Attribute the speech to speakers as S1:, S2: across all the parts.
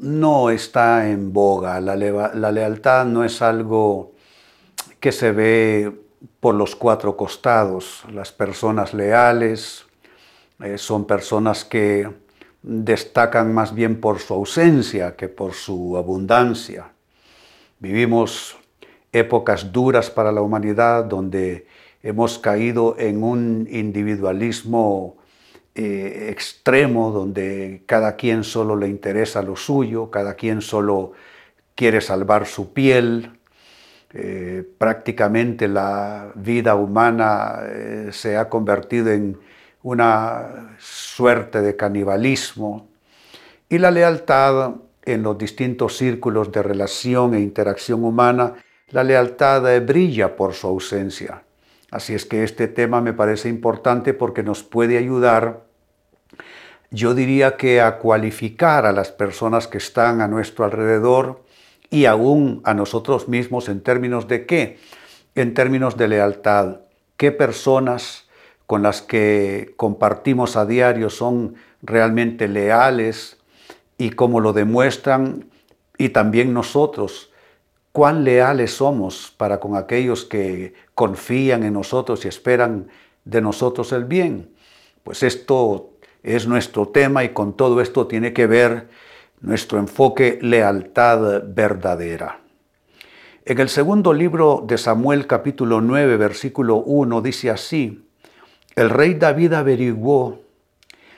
S1: no está en boga, la, lealtad no es algo que se ve por los cuatro costados. Las personas leales eh, son personas que destacan más bien por su ausencia que por su abundancia. Vivimos épocas duras para la humanidad donde hemos caído en un individualismo eh, extremo, donde cada quien solo le interesa lo suyo, cada quien solo quiere salvar su piel. Eh, prácticamente la vida humana eh, se ha convertido en una suerte de canibalismo y la lealtad en los distintos círculos de relación e interacción humana, la lealtad brilla por su ausencia. Así es que este tema me parece importante porque nos puede ayudar, yo diría que a cualificar a las personas que están a nuestro alrededor y aún a nosotros mismos en términos de qué, en términos de lealtad, qué personas con las que compartimos a diario son realmente leales, y cómo lo demuestran y también nosotros, cuán leales somos para con aquellos que confían en nosotros y esperan de nosotros el bien. Pues esto es nuestro tema y con todo esto tiene que ver nuestro enfoque lealtad verdadera. En el segundo libro de Samuel capítulo 9 versículo 1 dice así, el rey David averiguó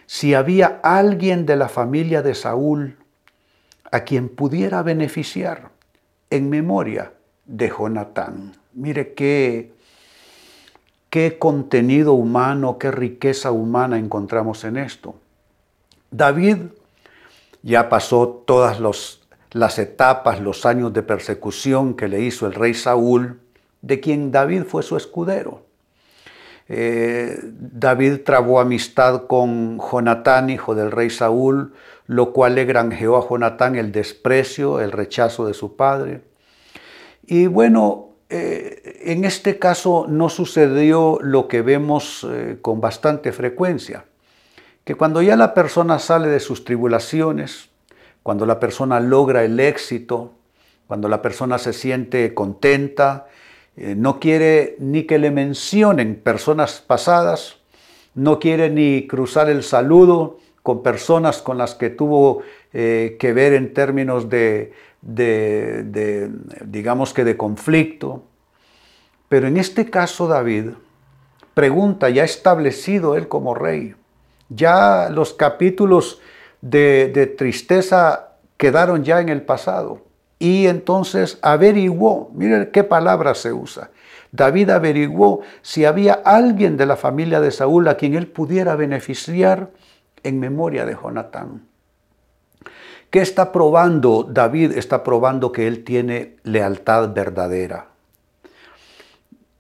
S1: si había alguien de la familia de Saúl a quien pudiera beneficiar en memoria de Jonatán. Mire qué, qué contenido humano, qué riqueza humana encontramos en esto. David ya pasó todas las etapas, los años de persecución que le hizo el rey Saúl, de quien David fue su escudero. Eh, David trabó amistad con Jonatán, hijo del rey Saúl, lo cual le granjeó a Jonatán el desprecio, el rechazo de su padre. Y bueno, eh, en este caso no sucedió lo que vemos eh, con bastante frecuencia, que cuando ya la persona sale de sus tribulaciones, cuando la persona logra el éxito, cuando la persona se siente contenta, eh, no quiere ni que le mencionen personas pasadas, no quiere ni cruzar el saludo con personas con las que tuvo eh, que ver en términos de, digamos que de conflicto. Pero en este caso David pregunta, ya establecido él como rey, ya los capítulos de tristeza quedaron ya en el pasado y entonces averiguó, miren qué palabra se usa. David averiguó si había alguien de la familia de Saúl a quien él pudiera beneficiar en memoria de Jonatán. ¿Qué está probando David? Está probando que él tiene lealtad verdadera.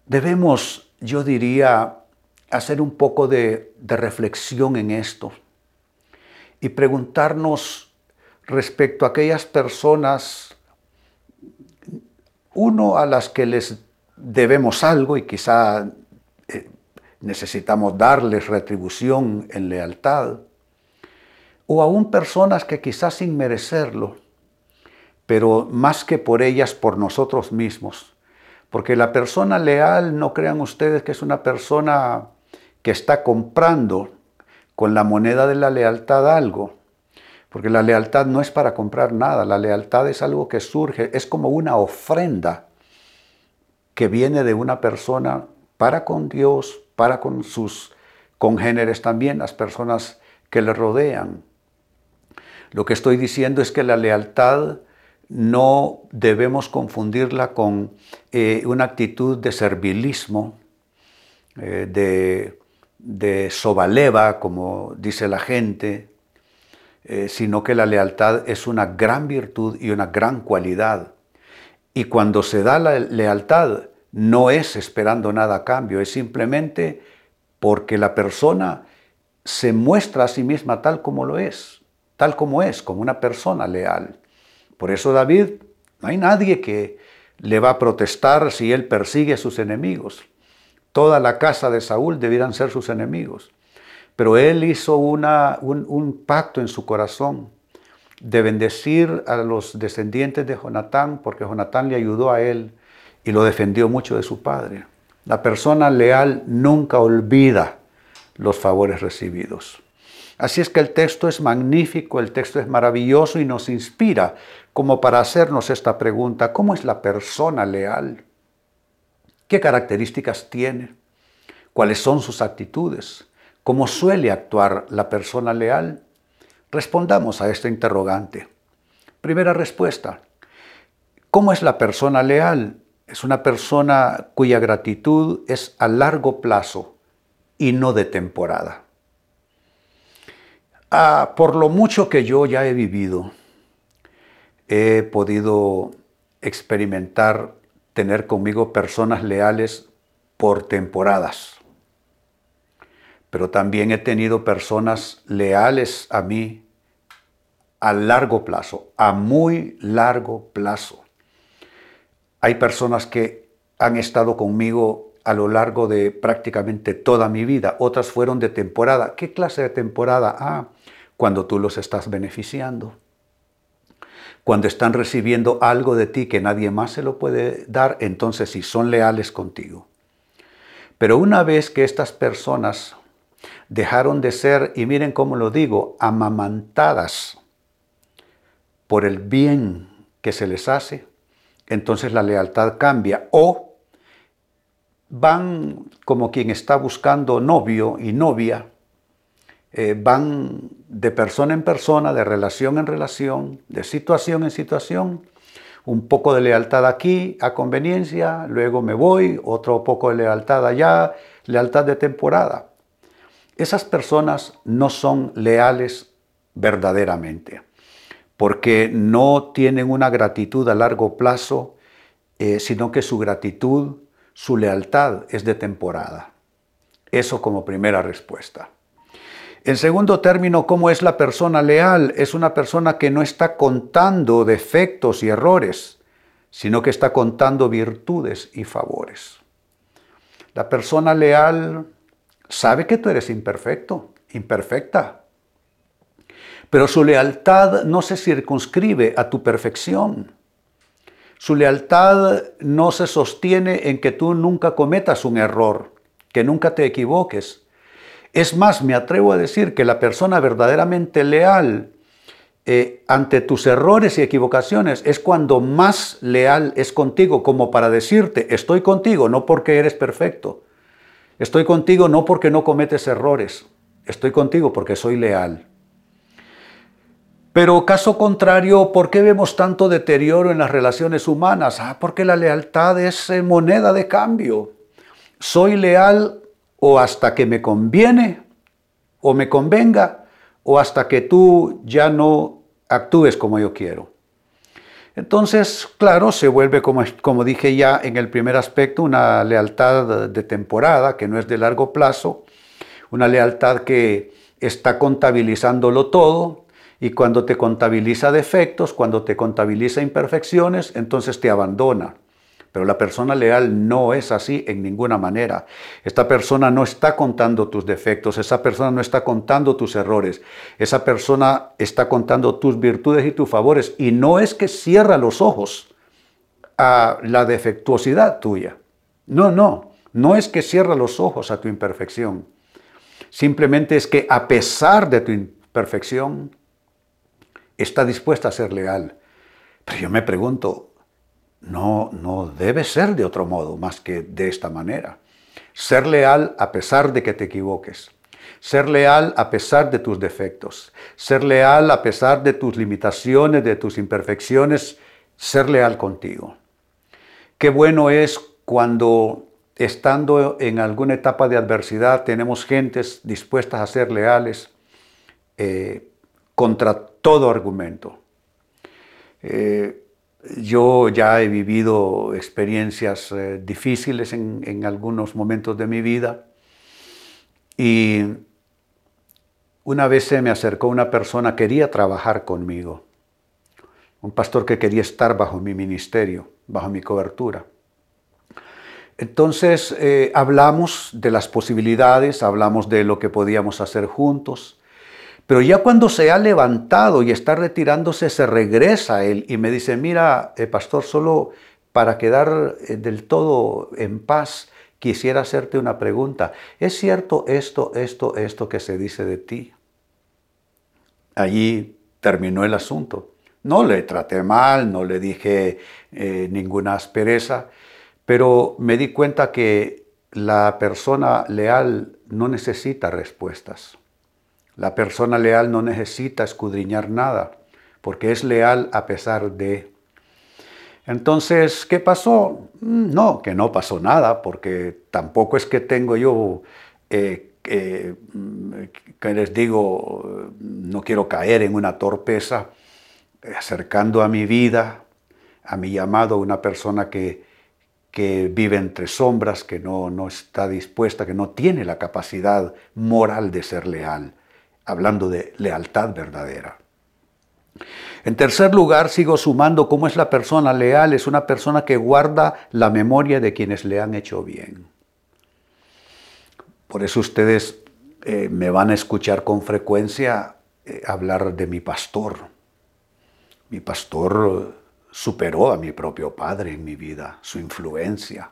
S1: Debemos, yo diría, hacer un poco de, reflexión en esto y preguntarnos respecto a aquellas personas uno, a las que les debemos algo y quizá eh, necesitamos darles retribución en lealtad. O aún personas que quizás sin merecerlo, pero más que por ellas, por nosotros mismos. Porque la persona leal, no crean ustedes que es una persona que está comprando con la moneda de la lealtad algo. Porque la lealtad no es para comprar nada, la lealtad es algo que surge, es como una ofrenda que viene de una persona para con Dios, para con sus congéneres también, las personas que le rodean. Lo que estoy diciendo es que la lealtad no debemos confundirla con eh, una actitud de servilismo, eh, de, de sobaleva, como dice la gente, eh, sino que la lealtad es una gran virtud y una gran cualidad. Y cuando se da la lealtad, no es esperando nada a cambio, es simplemente porque la persona se muestra a sí misma tal como lo es, tal como es, como una persona leal. Por eso David, no hay nadie que le va a protestar si él persigue a sus enemigos. Toda la casa de Saúl debieran ser sus enemigos. Pero él hizo un, un pacto en su corazón de bendecir a los descendientes de Jonatán, porque Jonatán le ayudó a él y lo defendió mucho de su padre. La persona leal nunca olvida los favores recibidos. Así es que el texto es magnífico, el texto es maravilloso y nos inspira como para hacernos esta pregunta, ¿cómo es la persona leal? ¿Qué características tiene? ¿Cuáles son sus actitudes? ¿Cómo suele actuar la persona leal? Respondamos a este interrogante. Primera respuesta. ¿Cómo es la persona leal? Es una persona cuya gratitud es a largo plazo y no de temporada. Ah, por lo mucho que yo ya he vivido, he podido experimentar tener conmigo personas leales por temporadas. Pero también he tenido personas leales a mí a largo plazo, a muy largo plazo. Hay personas que han estado conmigo a lo largo de prácticamente toda mi vida, otras fueron de temporada. ¿Qué clase de temporada? Ah, cuando tú los estás beneficiando, cuando están recibiendo algo de ti que nadie más se lo puede dar, entonces sí son leales contigo. Pero una vez que estas personas dejaron de ser, y miren cómo lo digo, amamantadas por el bien que se les hace, entonces la lealtad cambia. O van como quien está buscando novio y novia, eh, van de persona en persona, de relación en relación, de situación en situación, un poco de lealtad aquí a conveniencia, luego me voy, otro poco de lealtad allá, lealtad de temporada. Esas personas no son leales verdaderamente porque no tienen una gratitud a largo plazo, eh, sino que su gratitud, su lealtad es de temporada. Eso como primera respuesta. En segundo término, ¿cómo es la persona leal? Es una persona que no está contando defectos y errores, sino que está contando virtudes y favores. La persona leal sabe que tú eres imperfecto, imperfecta, pero su lealtad no se circunscribe a tu perfección. Su lealtad no se sostiene en que tú nunca cometas un error, que nunca te equivoques. Es más, me atrevo a decir que la persona verdaderamente leal eh, ante tus errores y equivocaciones es cuando más leal es contigo, como para decirte, estoy contigo no porque eres perfecto, estoy contigo no porque no cometes errores, estoy contigo porque soy leal. Pero caso contrario, ¿por qué vemos tanto deterioro en las relaciones humanas? Ah, porque la lealtad es eh, moneda de cambio. Soy leal o hasta que me conviene o me convenga o hasta que tú ya no actúes como yo quiero. Entonces, claro, se vuelve, como, como dije ya en el primer aspecto, una lealtad de temporada que no es de largo plazo, una lealtad que está contabilizándolo todo, y cuando te contabiliza defectos, cuando te contabiliza imperfecciones, entonces te abandona. Pero la persona leal no es así en ninguna manera. Esta persona no está contando tus defectos, esa persona no está contando tus errores, esa persona está contando tus virtudes y tus favores. Y no es que cierra los ojos a la defectuosidad tuya. No, no, no es que cierra los ojos a tu imperfección. Simplemente es que a pesar de tu imperfección, está dispuesta a ser leal. Pero yo me pregunto, no, no debe ser de otro modo más que de esta manera. Ser leal a pesar de que te equivoques. Ser leal a pesar de tus defectos. Ser leal a pesar de tus limitaciones, de tus imperfecciones. Ser leal contigo. Qué bueno es cuando estando en alguna etapa de adversidad tenemos gentes dispuestas a ser leales, eh, contra todo argumento. Eh, yo ya he vivido experiencias eh, difíciles en, algunos momentos de mi vida y una vez se me acercó una persona, quería trabajar conmigo, un pastor que quería estar bajo mi ministerio, bajo mi cobertura. Entonces eh, hablamos de las posibilidades, hablamos de lo que podíamos hacer juntos, pero ya cuando se ha levantado y está retirándose, se regresa él y me dice, mira, eh, pastor, solo para quedar eh, del todo en paz, quisiera hacerte una pregunta. ¿Es cierto esto, esto, esto que se dice de ti? Allí terminó el asunto. No le traté mal, no le dije ninguna aspereza, pero me di cuenta que la persona leal no necesita respuestas. La persona leal no necesita escudriñar nada, porque es leal a pesar de. Entonces, ¿qué pasó? Mm, no, que no pasó nada, porque tampoco es que tengo yo, eh, que les digo, no quiero caer en una torpeza, acercando a mi vida, a mi llamado, una persona que, que vive entre sombras, que no, no está dispuesta, que no tiene la capacidad moral de ser leal, hablando de lealtad verdadera. En tercer lugar, sigo sumando cómo es la persona leal, es una persona que guarda la memoria de quienes le han hecho bien. Por eso ustedes eh, me van a escuchar con frecuencia eh, hablar de mi pastor. Mi pastor superó a mi propio padre en mi vida, su influencia,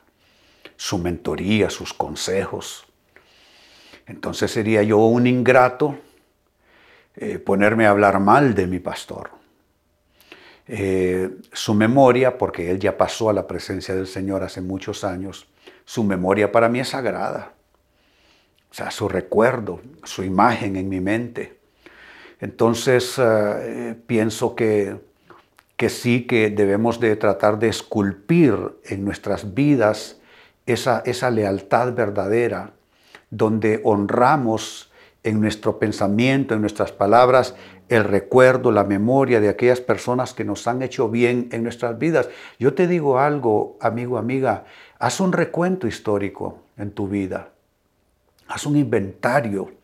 S1: su mentoría, sus consejos. Entonces sería yo un ingrato eh, ponerme a hablar mal de mi pastor. Eh, su memoria, porque él ya pasó a la presencia del Señor hace muchos años, su memoria para mí es sagrada. O sea, su recuerdo, su imagen en mi mente. Entonces eh, pienso que que sí que debemos de tratar de esculpir en nuestras vidas esa, esa lealtad verdadera, donde honramos en nuestro pensamiento, en nuestras palabras, el recuerdo, la memoria de aquellas personas que nos han hecho bien en nuestras vidas. Yo te digo algo, amigo, amiga, haz un recuento histórico en tu vida, haz un inventario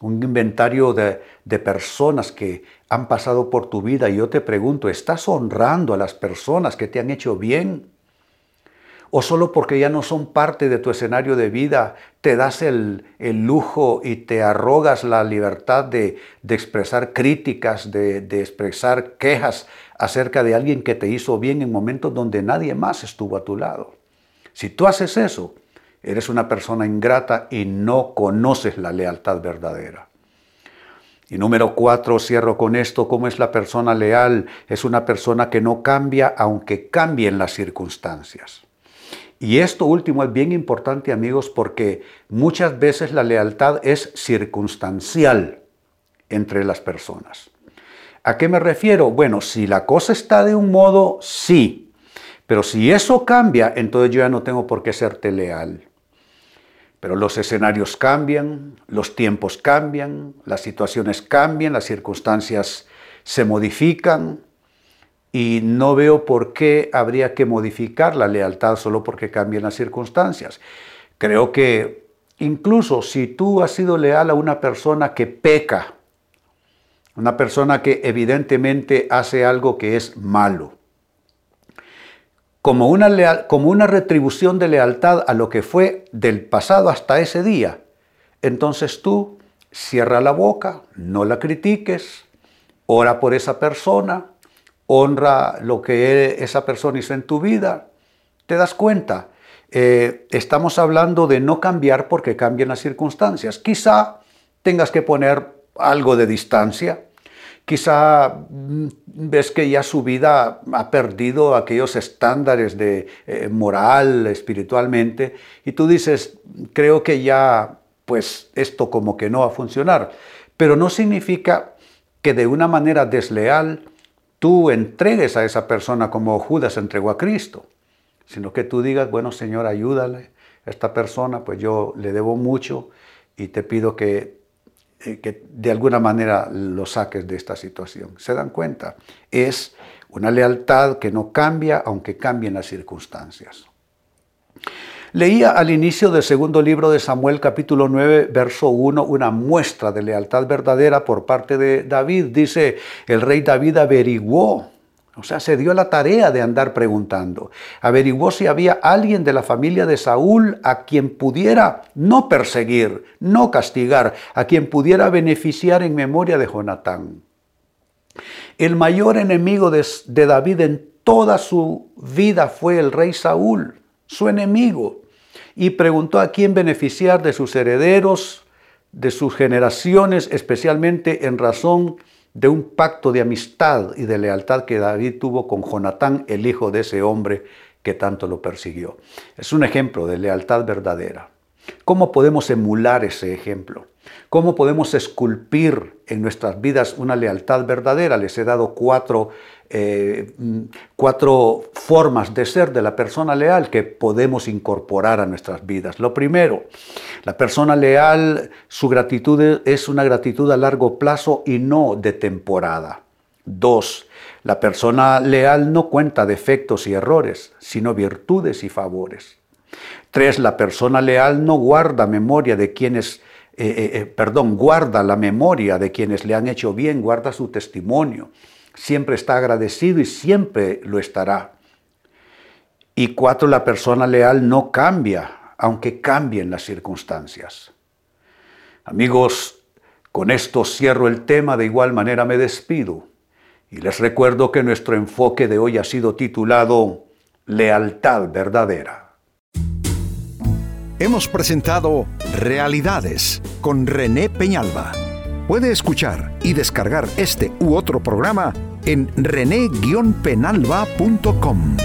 S1: un inventario de, personas que han pasado por tu vida y yo te pregunto, ¿estás honrando a las personas que te han hecho bien? ¿O solo porque ya no son parte de tu escenario de vida te das el, lujo y te arrogas la libertad de, expresar críticas, de, de expresar quejas acerca de alguien que te hizo bien en momentos donde nadie más estuvo a tu lado? Si tú haces eso, eres una persona ingrata y no conoces la lealtad verdadera. Y número cuatro, cierro con esto, ¿cómo es la persona leal? Es una persona que no cambia aunque cambien las circunstancias. Y esto último es bien importante amigos porque muchas veces la lealtad es circunstancial entre las personas. ¿A qué me refiero? Bueno, si la cosa está de un modo, sí. Pero si eso cambia, entonces yo ya no tengo por qué serte leal. Pero los escenarios cambian, los tiempos cambian, las situaciones cambian, las circunstancias se modifican y no veo por qué habría que modificar la lealtad solo porque cambian las circunstancias. Creo que incluso si tú has sido leal a una persona que peca, una persona que evidentemente hace algo que es malo, como una, como una retribución de lealtad a lo que fue del pasado hasta ese día. Entonces tú cierra la boca, no la critiques, ora por esa persona, honra lo que esa persona hizo en tu vida. ¿Te das cuenta? Eh, estamos hablando de no cambiar porque cambian las circunstancias. Quizá tengas que poner algo de distancia, Quizá mm, ves que ya su vida ha perdido aquellos estándares de eh, moral, espiritualmente, y tú dices, creo que ya, pues esto como que no va a funcionar. Pero no significa que de una manera desleal tú entregues a esa persona como Judas entregó a Cristo, sino que tú digas, bueno Señor, ayúdale a esta persona, pues yo le debo mucho y te pido que eh, que de alguna manera lo saques de esta situación. ¿Se dan cuenta? Es una lealtad que no cambia aunque cambien las circunstancias. Leía al inicio del segundo libro de Samuel capítulo 9, verso 1, una muestra de lealtad verdadera por parte de David. Dice, el rey David averiguó, o sea, se dio la tarea de andar preguntando. Averiguó si había alguien de la familia de Saúl a quien pudiera no perseguir, no castigar, a quien pudiera beneficiar en memoria de Jonatán. El mayor enemigo de, de David en toda su vida fue el rey Saúl, su enemigo y preguntó a quién beneficiar de sus herederos, de sus generaciones, especialmente en razón de un pacto de amistad y de lealtad que David tuvo con Jonatán, el hijo de ese hombre que tanto lo persiguió. Es un ejemplo de lealtad verdadera. ¿Cómo podemos emular ese ejemplo? ¿Cómo podemos esculpir en nuestras vidas una lealtad verdadera? Les he dado cuatro, eh, cuatro formas de ser de la persona leal que podemos incorporar a nuestras vidas. Lo primero, la persona leal, su gratitud es una gratitud a largo plazo y no de temporada. Dos, la persona leal no cuenta defectos y errores, sino virtudes y favores. Tres, la persona leal no guarda memoria de quienes eh, eh, eh, perdón, guarda la memoria de quienes le han hecho bien, guarda su testimonio, siempre está agradecido y siempre lo estará. Y cuatro, la persona leal no cambia, aunque cambien las circunstancias. Amigos, con esto cierro el tema, de igual manera me despido. Y les recuerdo que nuestro enfoque de hoy ha sido titulado Lealtad verdadera
S2: hemos presentado Realidades con René Peñalba. Puede escuchar y descargar este u otro programa en rene-penalba.com.